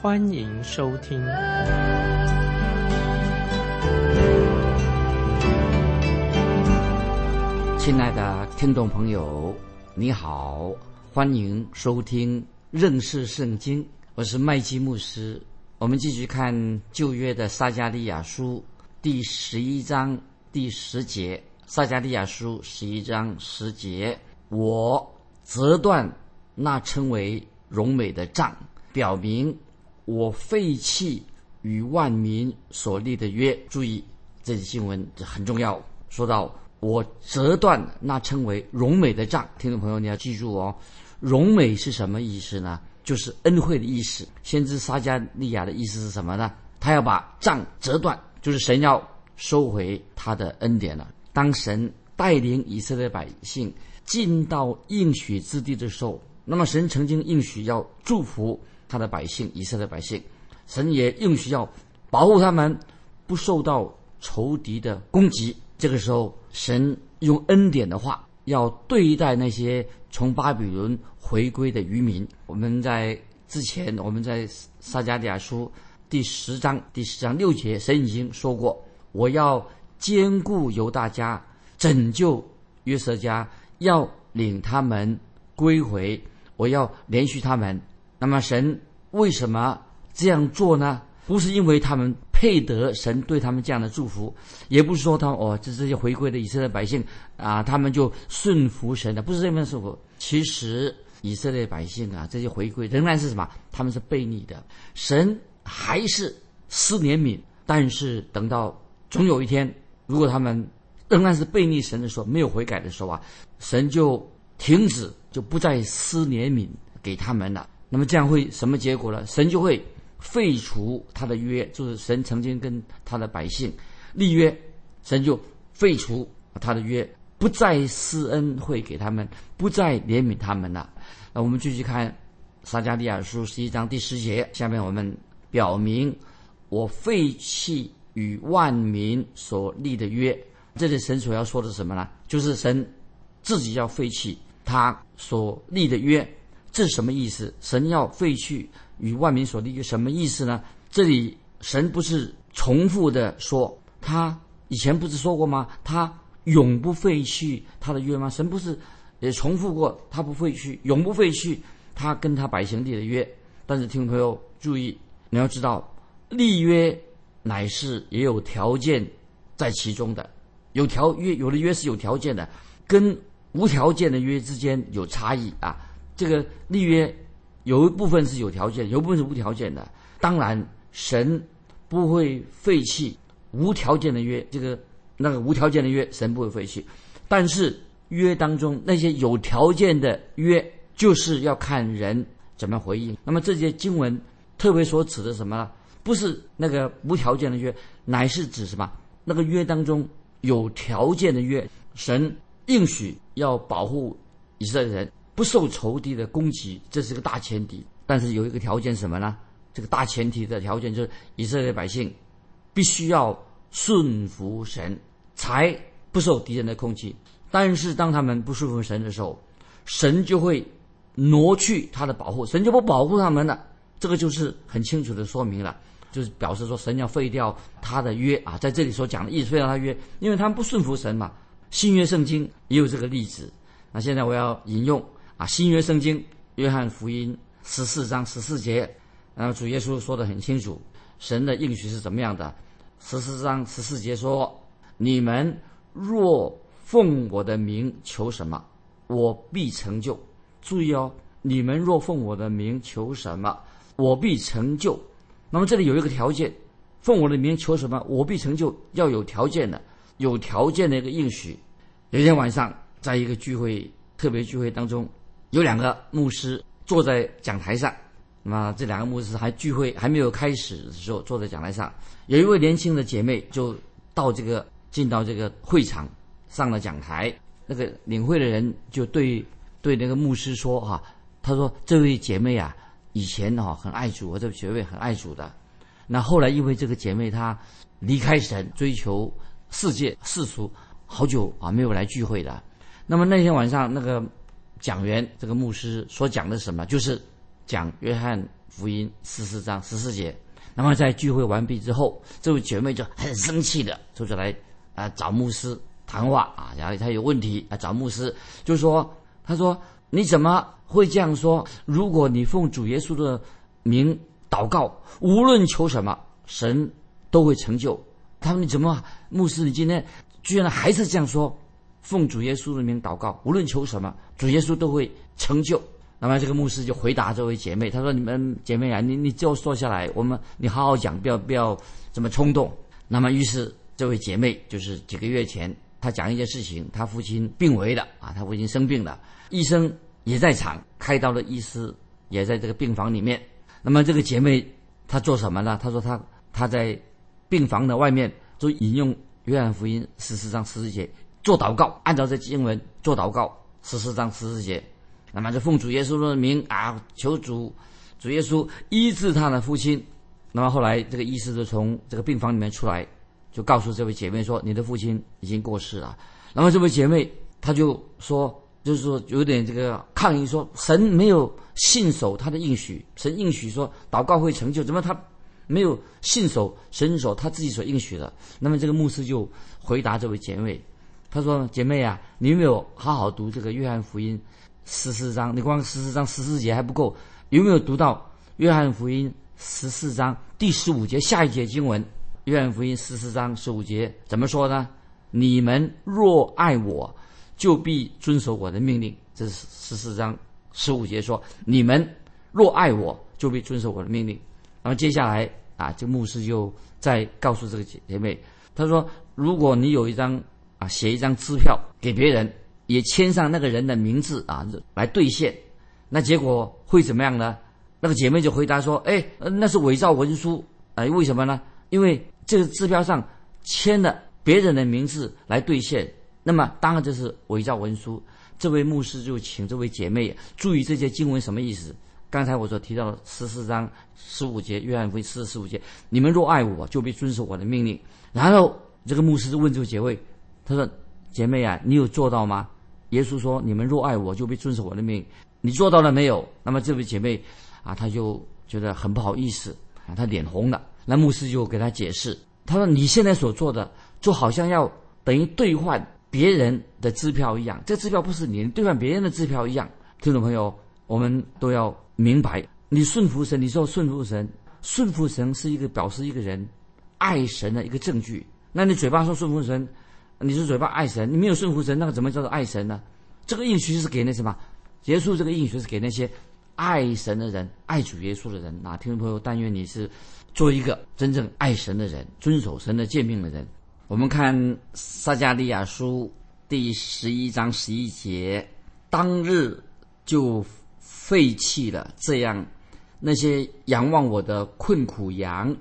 欢迎收听。亲爱的听众朋友，你好。欢迎收听认识圣经，我是麦基牧师。我们继续看旧约的撒加利亚书第十一章第十节。撒加利亚书十一章十节，我折断那称为荣美的杖，表明我废弃与万民所立的约。注意，这节经文很重要。说到我折断那称为荣美的杖，听众朋友你要记住哦。荣美是什么意思呢？就是恩惠的意思。先知撒加利亚的意思是什么呢？他要把杖折断，就是神要收回他的恩典了。当神带领以色列百姓进到应许之地的时候，那么神曾经应许要祝福他的百姓以色列百姓，神也应许要保护他们不受到仇敌的攻击。这个时候，神用恩典的话要对待那些。从巴比伦回归的渔民，我们在之前我们在撒加利亚书第十章第十章六节，神已经说过：“我要兼顾犹大家，拯救约瑟家，要领他们归回，我要连续他们。”那么神为什么这样做呢？不是因为他们配得神对他们这样的祝福，也不是说他哦，这这些回归的以色列百姓啊，他们就顺服神的，不是这份顺服。其实以色列百姓啊，这些回归仍然是什么？他们是悖逆的，神还是施怜悯，但是等到总有一天，如果他们仍然是悖逆神的时候，没有悔改的时候啊，神就停止，就不再施怜悯给他们了。那么这样会什么结果呢？神就会。废除他的约，就是神曾经跟他的百姓立约，神就废除他的约，不再施恩惠给他们，不再怜悯他们了。那我们继续看撒加利亚书十一章第十节，下面我们表明我废弃与万民所立的约。这里神所要说的什么呢？就是神自己要废弃他所立的约，是什么意思？神要废去。与万民所立约什么意思呢？这里神不是重复的说，他以前不是说过吗？他永不废去他的约吗？神不是也重复过，他不废去，永不废去他跟他百姓立的约。但是听众朋友注意，你要知道，立约乃是也有条件在其中的，有条约有的约是有条件的，跟无条件的约之间有差异啊。这个立约。有一部分是有条件，有一部分是无条件的。当然，神不会废弃无条件的约，这个那个无条件的约，神不会废弃。但是约当中那些有条件的约，就是要看人怎么回应。那么这些经文特别所指的什么呢？不是那个无条件的约，乃是指什么？那个约当中有条件的约，神应许要保护以色列人。不受仇敌的攻击，这是个大前提。但是有一个条件什么呢？这个大前提的条件就是以色列百姓必须要顺服神，才不受敌人的攻击。但是当他们不顺服神的时候，神就会挪去他的保护，神就不保护他们了。这个就是很清楚的说明了，就是表示说神要废掉他的约啊。在这里所讲的意思，废掉他约，因为他们不顺服神嘛。新约圣经也有这个例子。那现在我要引用。啊，新约圣经约翰福音十四章十四节，然后主耶稣说的很清楚，神的应许是怎么样的？十四章十四节说：“你们若奉我的名求什么，我必成就。”注意哦，你们若奉我的名求什么，我必成就。那么这里有一个条件，奉我的名求什么，我必成就，要有条件的，有条件的一个应许。有一天晚上，在一个聚会特别聚会当中。有两个牧师坐在讲台上，那么这两个牧师还聚会还没有开始的时候，坐在讲台上，有一位年轻的姐妹就到这个进到这个会场上了讲台，那个领会的人就对对那个牧师说哈，他说这位姐妹啊，以前哈很爱主，我这个姐妹很爱主的，那后来因为这个姐妹她离开神，追求世界世俗，好久啊没有来聚会的。那么那天晚上那个讲员这个牧师所讲的什么，就是讲约翰福音十四章十四节。那么在聚会完毕之后，这位姐妹就很生气的就出来啊找牧师谈话啊，然后她有问题啊找牧师，就说她说你怎么会这样说？如果你奉主耶稣的名祷告，无论求什么，神都会成就。他说你怎么牧师你今天居然还是这样说？奉主耶稣的名祷告，无论求什么，主耶稣都会成就。那么这个牧师就回答这位姐妹，他说：“你们姐妹啊，你你就坐下来，我们你好好讲，不要不要这么冲动。”那么于是这位姐妹就是几个月前，她讲一件事情，她父亲病危了啊，她父亲生病了，医生也在场，开刀的医师也在这个病房里面。那么这个姐妹她做什么呢？她说她她在病房的外面就引用约翰福音十四章十四节。做祷告，按照这经文做祷告，十四章十四节，那么就奉主耶稣的名啊，求主主耶稣医治他的父亲。那么后来这个医师就从这个病房里面出来，就告诉这位姐妹说：“你的父亲已经过世了。”然后这位姐妹她就说，就是说有点这个抗议，说神没有信守他的应许，神应许说祷告会成就，怎么他没有信守神所他自己所应许的？那么这个牧师就回答这位姐妹。他说：“姐妹啊，你有没有好好读这个约翰福音十四章？你光十四章十四节还不够，有没有读到约翰福音十四章第十五节下一节经文？约翰福音十四章十五节怎么说呢？你们若爱我，就必遵守我的命令。这是十四章十五节说：你们若爱我，就必遵守我的命令。那么接下来啊，这牧师就再告诉这个姐姐妹，他说：如果你有一张。”啊，写一张支票给别人，也签上那个人的名字啊，来兑现。那结果会怎么样呢？那个姐妹就回答说：“哎，那是伪造文书。哎，为什么呢？因为这个支票上签了别人的名字来兑现，那么当然这是伪造文书。”这位牧师就请这位姐妹注意这些经文什么意思。刚才我所提到的十四章十五节，约翰福音十四十五节：“你们若爱我，就必遵守我的命令。”然后这个牧师就问这位姐妹。他说：“姐妹啊，你有做到吗？”耶稣说：“你们若爱我，就必遵守我的命。你做到了没有？”那么这位姐妹啊，她就觉得很不好意思啊，她脸红了。那牧师就给她解释，他说：“你现在所做的，就好像要等于兑换别人的支票一样。这支票不是你兑换别人的支票一样。”听众朋友，我们都要明白，你顺服神，你说顺服神，顺服神是一个表示一个人爱神的一个证据。那你嘴巴说顺服神？你是嘴巴爱神，你没有顺服神，那个怎么叫做爱神呢？这个应许是给那什么？结束这个应许是给那些爱神的人、爱主耶稣的人啊！听众朋友，但愿你是做一个真正爱神的人，遵守神的诫命的人。我们看撒加利亚书第十一章十一节，当日就废弃了这样那些仰望我的困苦羊，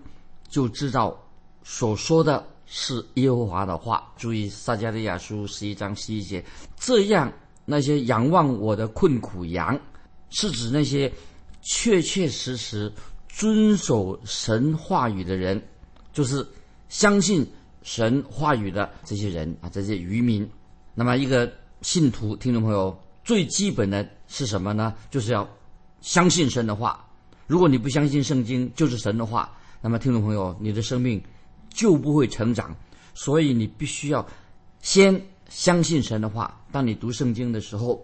就知道所说的。是耶和华的话。注意撒迦利亚书十一章十一节，这样那些仰望我的困苦羊，是指那些确确实实遵守神话语的人，就是相信神话语的这些人啊，这些渔民。那么一个信徒听众朋友最基本的是什么呢？就是要相信神的话。如果你不相信圣经就是神的话，那么听众朋友你的生命。就不会成长，所以你必须要先相信神的话。当你读圣经的时候，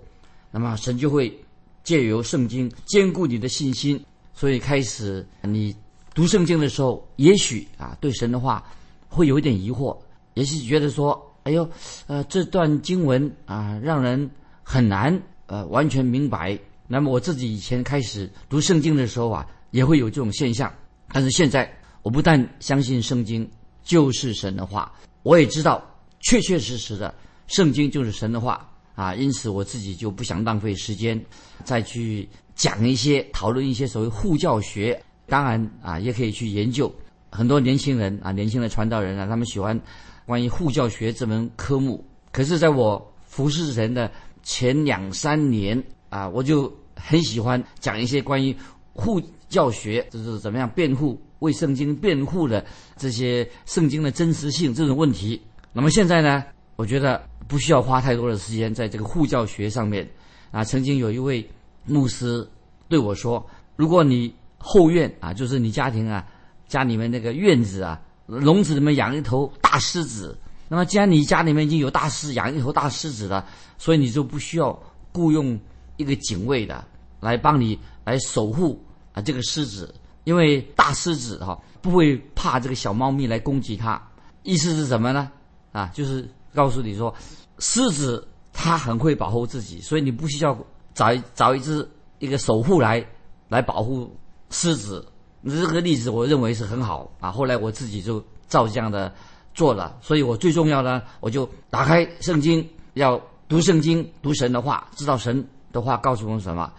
那么神就会借由圣经兼顾你的信心。所以开始你读圣经的时候，也许啊对神的话会有一点疑惑，也许觉得说：“哎呦，呃这段经文啊让人很难呃完全明白。”那么我自己以前开始读圣经的时候啊，也会有这种现象。但是现在我不但相信圣经。就是神的话，我也知道，确确实实的，圣经就是神的话。啊，因此我自己就不想浪费时间再去讲一些讨论一些所谓护教学。当然啊，也可以去研究很多年轻人啊，年轻的传道人啊，他们喜欢关于护教学这门科目。可是，在我服侍神的前两三年啊，我就很喜欢讲一些关于护教学，就是怎么样辩护为圣经辩护的这些圣经的真实性这种问题。那么现在呢，我觉得不需要花太多的时间在这个护教学上面。啊，曾经有一位牧师对我说：“如果你后院啊，就是你家庭啊，家里面那个院子啊，笼子里面养一头大狮子，那么既然你家里面已经有大狮，养一头大狮子了，所以你就不需要雇佣一个警卫的来帮你来守护啊这个狮子，因为大狮子哈不会怕这个小猫咪来攻击它。意思是什么呢？”啊，就是告诉你说，狮子它很会保护自己，所以你不需要找一找一只一个守护来来保护狮子。这个例子我认为是很好啊。后来我自己就照这样的做了，所以我最重要的，我就打开圣经，要读圣经，读神的话，知道神的话告诉我们什么。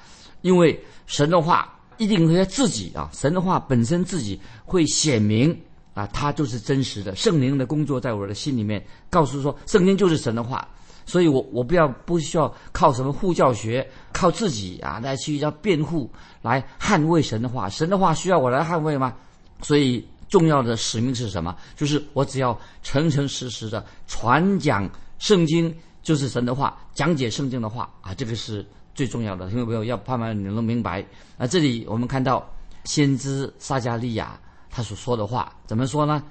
因为神的话一定会自己啊，神的话本身自己会显明。啊，它就是真实的，圣灵的工作在我的心里面，告诉说圣经就是神的话，所以我我不要不需要靠什么护教学，靠自己啊来去要辩护来捍卫神的话，神的话需要我来捍卫吗？所以重要的使命是什么？就是我只要诚诚实实的传讲圣经，就是神的话，讲解圣经的话啊，这个是最重要的，听众朋友要慢慢你能明白。啊，这里我们看到先知撒加利亚。他所说的话怎么说呢？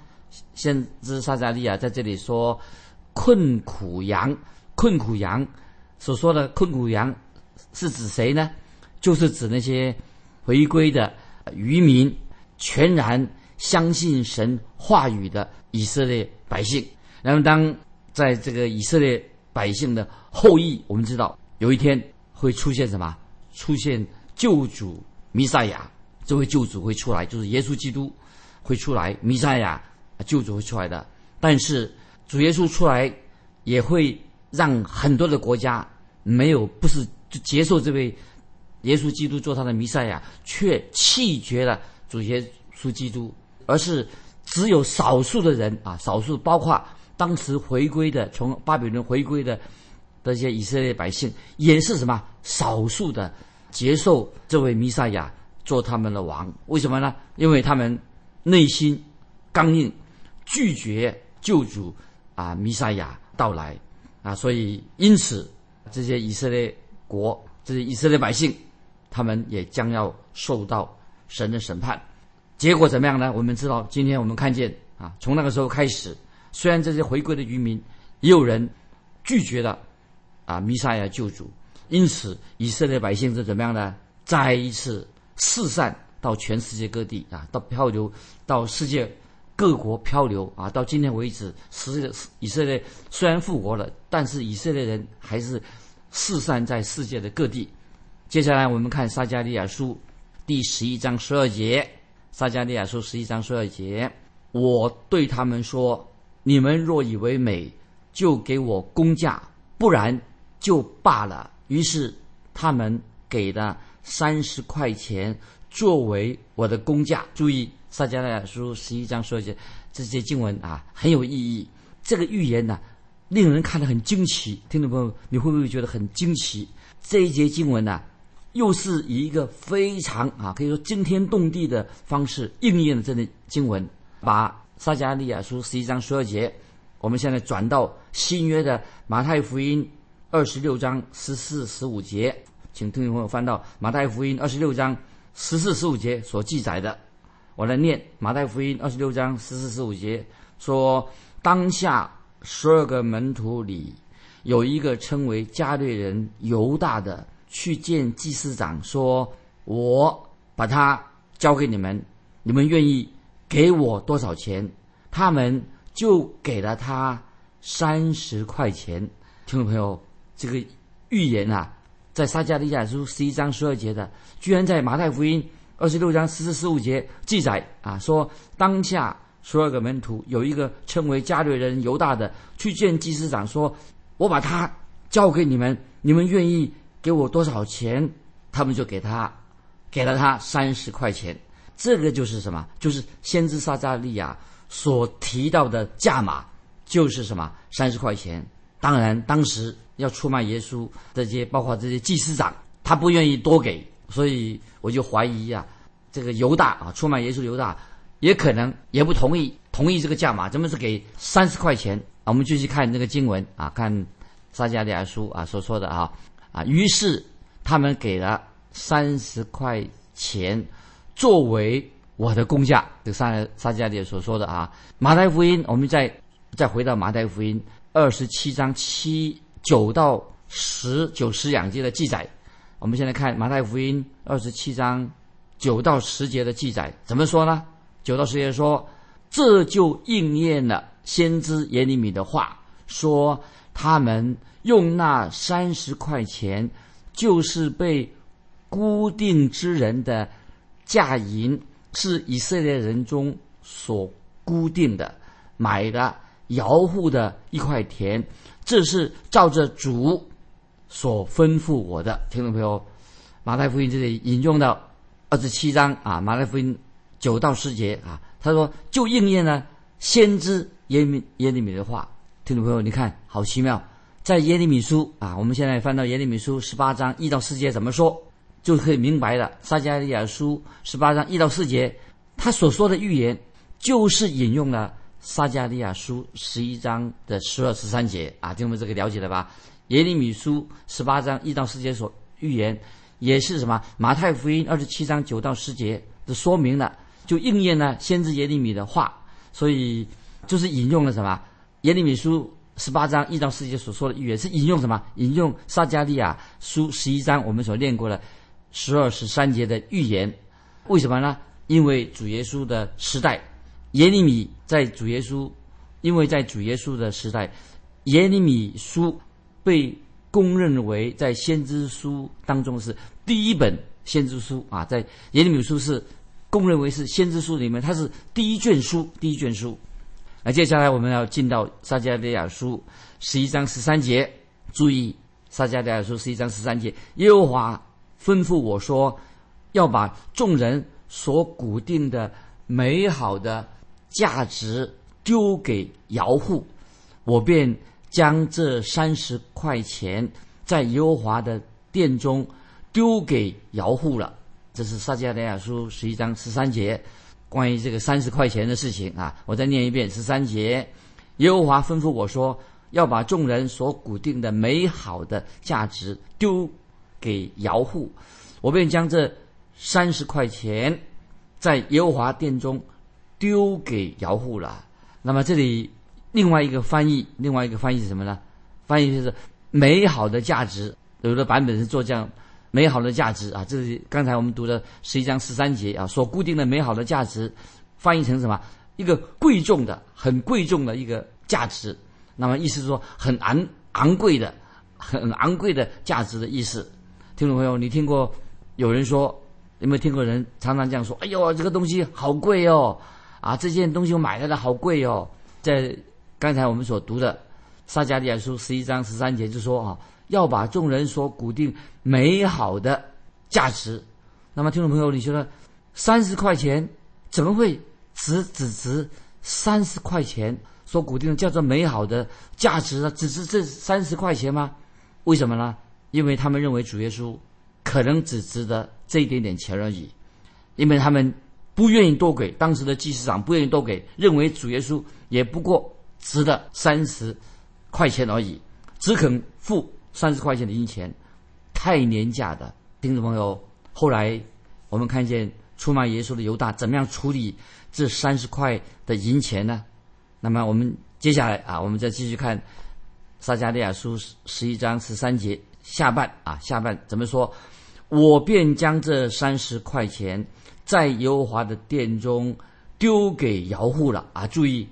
先知撒加利亚在这里说：“困苦羊，困苦羊。”所说的困苦羊是指谁呢？就是指那些回归的渔民，全然相信神话语的以色列百姓。那么，当在这个以色列百姓的后裔，我们知道有一天会出现什么？出现救主弥赛亚，这位救主会出来，就是耶稣基督。会出来，弥赛亚救主会出来的。但是主耶稣出来，也会让很多的国家没有不是接受这位耶稣基督做他的弥赛亚，却弃绝了主耶稣基督，而是只有少数的人啊，少数包括当时回归的从巴比伦回归的这些以色列百姓，也是什么少数的接受这位弥赛亚做他们的王。为什么呢？因为他们。内心刚硬，拒绝救主啊，弥赛亚到来啊，所以因此这些以色列国，这些以色列百姓，他们也将要受到神的审判。结果怎么样呢？我们知道，今天我们看见啊，从那个时候开始，虽然这些回归的渔民也有人拒绝了啊，弥赛亚救主，因此以色列百姓是怎么样呢？再一次四散。到全世界各地啊，到漂流，到世界各国漂流啊，到今天为止，世界以色列虽然复活了，但是以色列人还是四散在世界的各地。接下来我们看撒加利亚书第十一章十二节，撒加利亚书十一章十二节，我对他们说：你们若以为美，就给我工价，不然就罢了。于是他们给了三十块钱。作为我的工价，注意撒迦利亚书十一章说一些这些经文啊，很有意义。这个预言呢，令人看得很惊奇。听众朋友，你会不会觉得很惊奇？这一节经文呢，又是以一个非常啊，可以说惊天动地的方式应验了这的经文。把撒迦利亚书十一章十二节，我们现在转到新约的马太福音二十六章十四、十五节，请听众朋友翻到马太福音二十六章。十四、十五节所记载的，我来念马太福音二十六章十四、十五节说：当下十二个门徒里，有一个称为加略人犹大的，去见祭司长，说：“我把他交给你们，你们愿意给我多少钱？”他们就给了他三十块钱。听众朋友，这个预言啊。在撒迦利亚书十一章十二节的，居然在马太福音二十六章十四十五节记载啊，说当下十二个门徒有一个称为加略人犹大的，去见祭司长，说：“我把他交给你们，你们愿意给我多少钱？他们就给他，给了他三十块钱。这个就是什么？就是先知撒加利亚所提到的价码，就是什么？三十块钱。当然，当时要出卖耶稣这些，包括这些祭司长，他不愿意多给，所以我就怀疑呀，这个犹大啊，出卖耶稣犹大，也可能也不同意同意这个价码，怎么是给三十块钱？我们继续看那个经文啊，看撒加利亚书啊所说的啊啊，于是他们给了三十块钱作为我的工价，这撒撒加利亚所说的啊，马太福音，我们再再回到马太福音。二十七章七九到十九十两节的记载，我们现在看马太福音二十七章九到十节的记载，怎么说呢？九到十节说，这就应验了先知耶利米的话，说他们用那三十块钱，就是被固定之人的价银，是以色列人中所固定的买的。摇户的一块田，这是照着主所吩咐我的。听众朋友，马太福音这里引用到二十七章啊，马太福音九到十节啊，他说就应验了先知耶利耶利米的话。听众朋友，你看好奇妙，在耶利米书啊，我们现在翻到耶利米书十八章一到四节怎么说，就可以明白了。撒迦利亚书十八章一到四节，他所说的预言就是引用了。撒加利亚书十一章的十二十三节啊，听我们这个了解了吧？耶利米书十八章一到四节所预言，也是什么？马太福音二十七章九到十节的说明了，就应验了先知耶利米的话，所以就是引用了什么？耶利米书十八章一到四节所说的预言是引用什么？引用撒加利亚书十一章我们所念过的十二十三节的预言，为什么呢？因为主耶稣的时代。耶利米在主耶稣，因为在主耶稣的时代，耶利米书被公认为在先知书当中是第一本先知书啊，在耶利米书是公认为是先知书里面，它是第一卷书，第一卷书。那接下来我们要进到撒迦利亚书十一章十三节，注意撒迦利亚书十一章十三节，耶和华吩咐我说，要把众人所固定的美好的。价值丢给姚户，我便将这三十块钱在耶和华的殿中丢给姚户了。这是撒迦利亚书十一章十三节，关于这个三十块钱的事情啊。我再念一遍十三节：耶和华吩咐我说，要把众人所固定的美好的价值丢给姚户，我便将这三十块钱在耶和华殿中。丢给姚户了。那么这里另外一个翻译，另外一个翻译是什么呢？翻译就是美好的价值。有的版本是做这样美好的价值啊。这是刚才我们读的十一章十三节啊，所固定的美好的价值，翻译成什么？一个贵重的、很贵重的一个价值。那么意思是说很昂昂贵的、很昂贵的价值的意思。听众朋友，你听过有人说有没有听过人常常这样说？哎呦，这个东西好贵哦。啊，这件东西我买来的好贵哦！在刚才我们所读的撒迦利亚书十一章十三节就说啊，要把众人所固定美好的价值。那么听众朋友，你觉得三十块钱怎么会只只值三十块钱所固定的叫做美好的价值呢？只值这三十块钱吗？为什么呢？因为他们认为主耶稣可能只值得这一点点钱而已，因为他们。不愿意多给当时的祭司长，不愿意多给，认为主耶稣也不过值得三十块钱而已，只肯付三十块钱的银钱，太廉价的。听众朋友，后来我们看见出卖耶稣的犹大怎么样处理这三十块的银钱呢？那么我们接下来啊，我们再继续看撒迦利亚书十一章十三节下半啊，下半怎么说？我便将这三十块钱。在耶和华的殿中丢给姚户了啊！注意，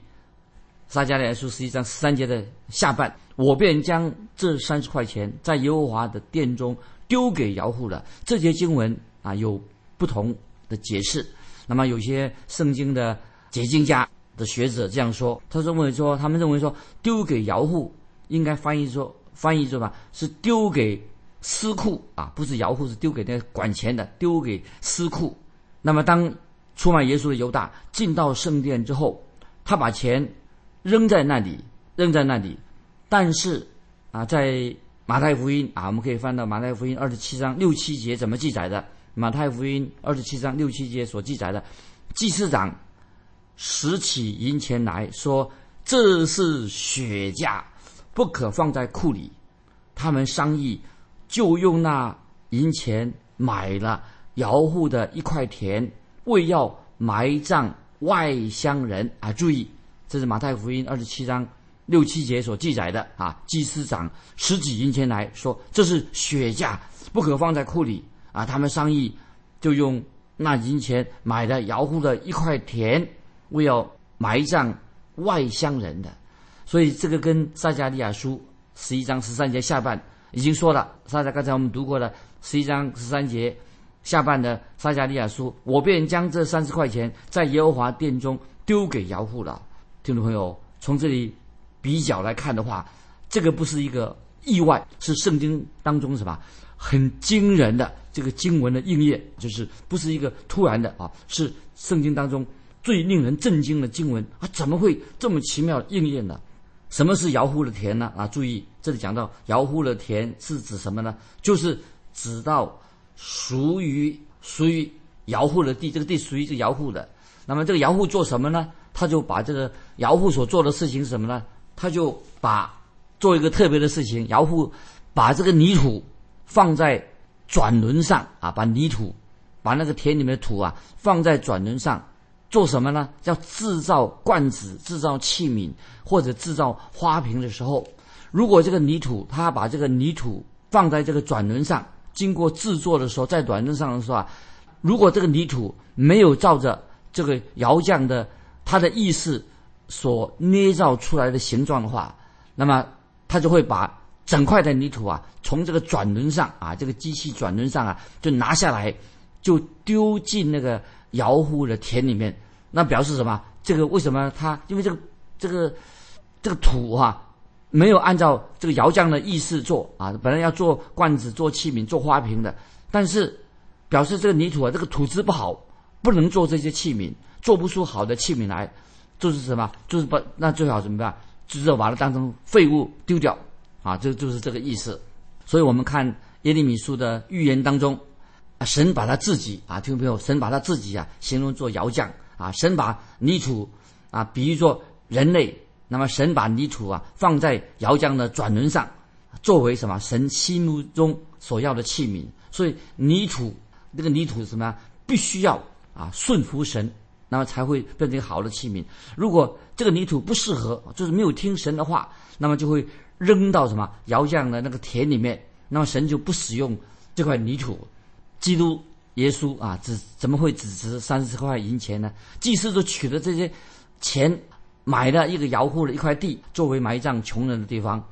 撒迦利亚书十一章十三节的下半，我便将这三十块钱在耶和华的殿中丢给姚户了。这节经文啊有不同的解释。那么有些圣经的解经家的学者这样说，他认为说，他们认为说丢给姚户应该翻译说翻译是吧？是丢给司库啊，不是摇户，是丢给那个管钱的，丢给司库。那么当出卖耶稣的犹大进到圣殿之后，他把钱扔在那里，扔在那里。但是啊，在马太福音啊，我们可以翻到马太福音二十七章六七节怎么记载的？马太福音二十七章六七节所记载的，祭司长拾起银钱来说：“这是血价，不可放在库里。”他们商议，就用那银钱买了姚户的一块田，为要埋葬外乡人啊！注意，这是马太福音二十七章六七节所记载的啊。祭司长十几银钱来说：“这是血价，不可放在库里。”啊，他们商议，就用那银钱买了姚户的一块田，为要埋葬外乡人的。所以这个跟撒加利亚书十一章十三节下半已经说了。撒加刚才我们读过了十一章十三节下半的撒迦利亚书，我便将这三十块钱在耶和华殿中丢给姚户了。听众朋友，从这里比较来看的话，这个不是一个意外，是圣经当中什么很惊人的。这个经文的应验，就是不是一个突然的啊，是圣经当中最令人震惊的经文啊！怎么会这么奇妙应验呢？什么是摇户的田呢？啊，注意这里讲到摇户的田是指什么呢？就是指到属于属于摇户的地，这个地属于这摇户的。那么这个摇户做什么呢？他就把这个摇户所做的事情是什么呢？他就把做一个特别的事情，摇户把这个泥土放在。转轮上啊，把泥土，把那个田里面的土啊放在转轮上，做什么呢？要制造罐子、制造器皿或者制造花瓶的时候，如果这个泥土，他把这个泥土放在这个转轮上，经过制作的时候，在转轮上的时候啊，如果这个泥土没有照着这个窑匠的他的意识所捏造出来的形状的话，那么他就会把。整块的泥土啊，从这个转轮上啊，这个机器转轮上啊，就拿下来，就丢进那个窑户的田里面。那表示什么？这个为什么他？因为这个这个这个土哈，没有按照这个窑匠的意思做啊。本来要做罐子、做器皿、做花瓶的，但是表示这个泥土啊，这个土质不好，不能做这些器皿，做不出好的器皿来。就是什么？就是把那最好怎么办？就是把它当成废物丢掉。啊，这就是这个意思，所以我们看耶利米书的预言当中，啊，神把他自己啊，听众朋友，神把他自己啊形容做窑匠啊，神把泥土啊比喻作人类，那么神把泥土啊放在窑匠的转轮上，作为什么？神心目中所要的器皿。所以泥土这个泥土是什么？必须要啊顺服神，那么才会变成好的器皿。如果这个泥土不适合，就是没有听神的话，那么就会。扔到什么窑匠的那个田里面，那么神就不使用这块泥土。基督耶稣啊，只怎么会只值三十块银钱呢？祭司都取了这些钱，买了一个窑户的一块地，作为埋葬穷人的地方。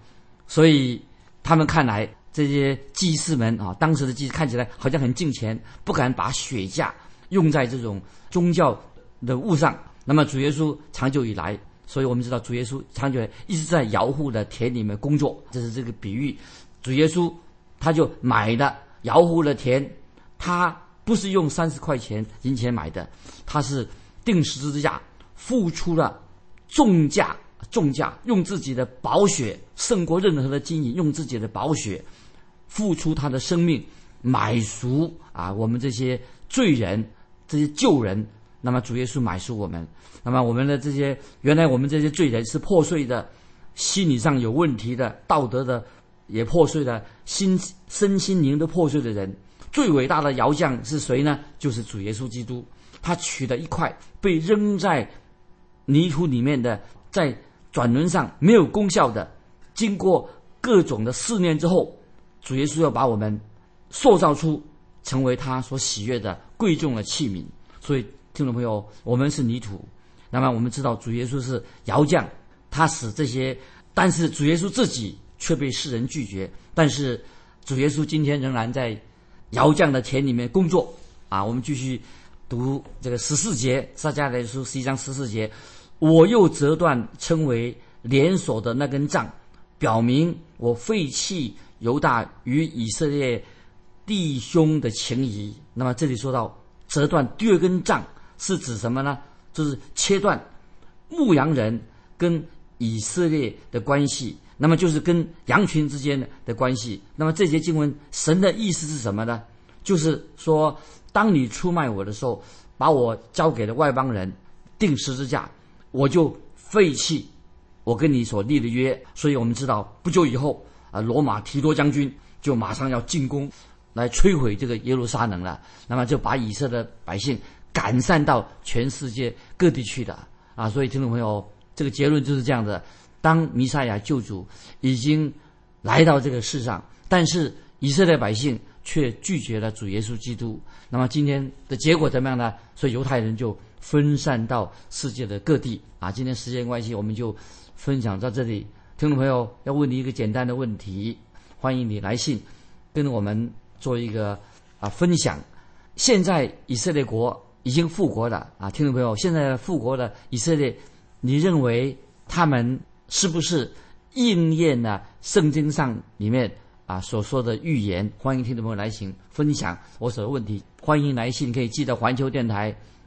所以他们看来，这些祭司们啊，当时的祭司看起来好像很敬钱，不敢把血价用在这种宗教的物上。那么主耶稣长久以来。所以我们知道主耶稣长久来一直在窑户的田里面工作，这是这个比喻。主耶稣他就买的窑户的田，他不是用三十块钱银钱买的，他是定时之价，付出了重价，重价用自己的宝血胜过任何的金银，用自己的宝血付出他的生命买赎啊，我们这些罪人，这些旧人。那么主耶稣买赎我们，那么我们的这些原来我们这些罪人是破碎的，心理上有问题的，道德的也破碎的，心身心灵都破碎的人，最伟大的窑匠是谁呢？就是主耶稣基督。他取了一块被扔在泥土里面的，在转轮上没有功效的，经过各种的试炼之后，主耶稣要把我们塑造出成为他所喜悦的贵重的器皿，所以。听众朋友，我们是泥土，那么我们知道主耶稣是窑匠，他使这些，但是主耶稣自己却被世人拒绝。但是主耶稣今天仍然在窑匠的田里面工作啊！我们继续读这个十四节，撒迦利亚书十一章十四节，我又折断称为连锁的那根杖，表明我废弃犹大与以色列弟兄的情谊。那么这里说到折断第二根杖是指什么呢？就是切断牧羊人跟以色列的关系，那么就是跟羊群之间的的关系。那么这节经文神的意思是什么呢？就是说，当你出卖我的时候，把我交给了外邦人，定十字架，我就废弃我跟你所立的约。所以我们知道，不久以后啊，罗马提多将军就马上要进攻，来摧毁这个耶路撒冷了。那么就把以色列百姓赶散到全世界各地去的啊。所以听众朋友，这个结论就是这样的：当弥赛亚救主已经来到这个世上，但是以色列百姓。却拒绝了主耶稣基督。那么今天的结果怎么样呢？所以犹太人就分散到世界的各地啊。今天时间关系，我们就分享到这里。听众朋友，要问你一个简单的问题，欢迎你来信跟我们做一个啊分享。现在以色列国已经复国了啊，听众朋友，现在复国的以色列，你认为他们是不是应验了圣经上里面？啊，所说的预言，欢迎听众朋友来信分享我所的问题。欢迎来信，可以寄到环球电台